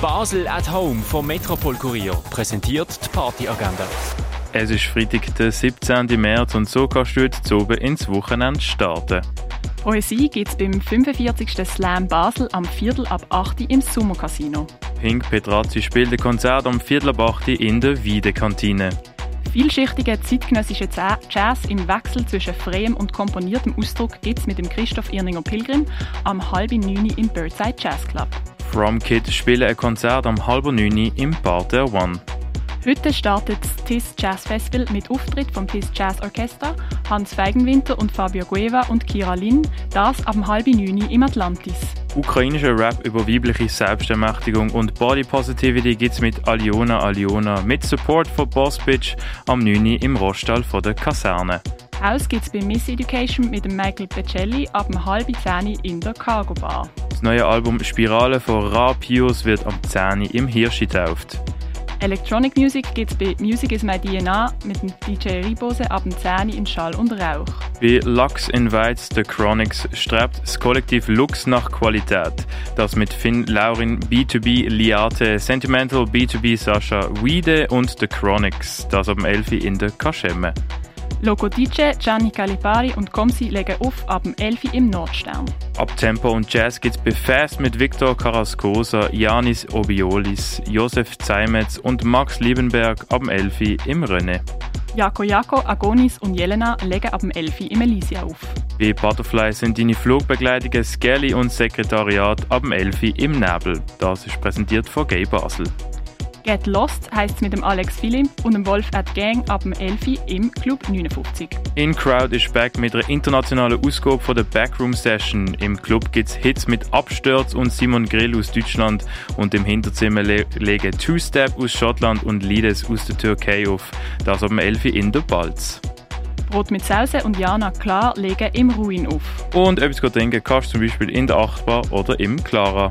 Basel at Home vom Metropol Kurier präsentiert die Partyagenda. Es ist Freitag, der 17. März und so kannst du jetzt oben ins Wochenende starten. Poesie gibt es beim 45. Slam Basel am Viertel ab 8 Uhr im Sommercasino. Pink Petrazzi spielt ein Konzert am Viertel ab 8 Uhr in der Wiedekantine. Vielschichtige zeitgenössische Jazz im Wechsel zwischen freiem und komponiertem Ausdruck gibt es mit dem Christoph Irninger Pilgrim am halben neun im Birdside Jazz Club. From Kid spielen ein Konzert am halben neun im Bar der One. Heute startet das TIS Jazz Festival mit Auftritt vom TIS Jazz Orchester, Hans Feigenwinter und Fabio Gueva und Kira Lin, das ab halben neun im Atlantis. Ukrainischer Rap über weibliche Selbstermächtigung und Body Positivity gibt's mit Aliona Aliona mit Support von Boss Bitch am 9. im Rostall von der Kaserne. Aus gibt's bei Miss Education mit dem Michael Pecelli ab dem halben 10 in der Cargo Bar. Das neue Album Spirale von Ra Pius wird am 10 im Hirsch getauft. Electronic Music gibt es bei Music is My DNA mit dem DJ Ribose ab dem 10 in Schall und Rauch. Bei Lux Invites The Chronics strebt das Kollektiv Lux nach Qualität. Das mit Finn Laurin, B2B Liate, Sentimental, B2B Sascha, Weede und The Chronics. Das ab dem 11 in der Kaschemme. Loco DJ, Gianni Calipari und Comsi legen auf ab dem 11 im Nordstern. Ab Tempo und Jazz gibt's bei Fast mit Victor Carrascosa, Janis Obiolis, Josef Zeimetz und Max Liebenberg ab dem 11 im René. Jako Jako, Agonis und Jelena legen ab dem 11 im Elysia auf. Bei Butterfly sind deine Flugbegleitungen Skelly und Sekretariat ab dem 11 im Nebel. Das ist präsentiert von Gay Basel. Get Lost heisst es mit dem Alex Philipp und dem Wolf at Gang ab dem 11 im Club 59. In Crowd ist back mit einer internationalen Ausgabe von der Backroom Session. Im Club gibt es Hits mit Abstürz und Simon Grill aus Deutschland und im Hinterzimmer le legen Two-Step aus Schottland und Lides aus der Türkei auf. Das ab dem 11 in der Balz. Brot mit Sause und Jana Klar legen im Ruin auf. Und etwas trinken kannst du zum Beispiel in der Achtbar oder im Clara.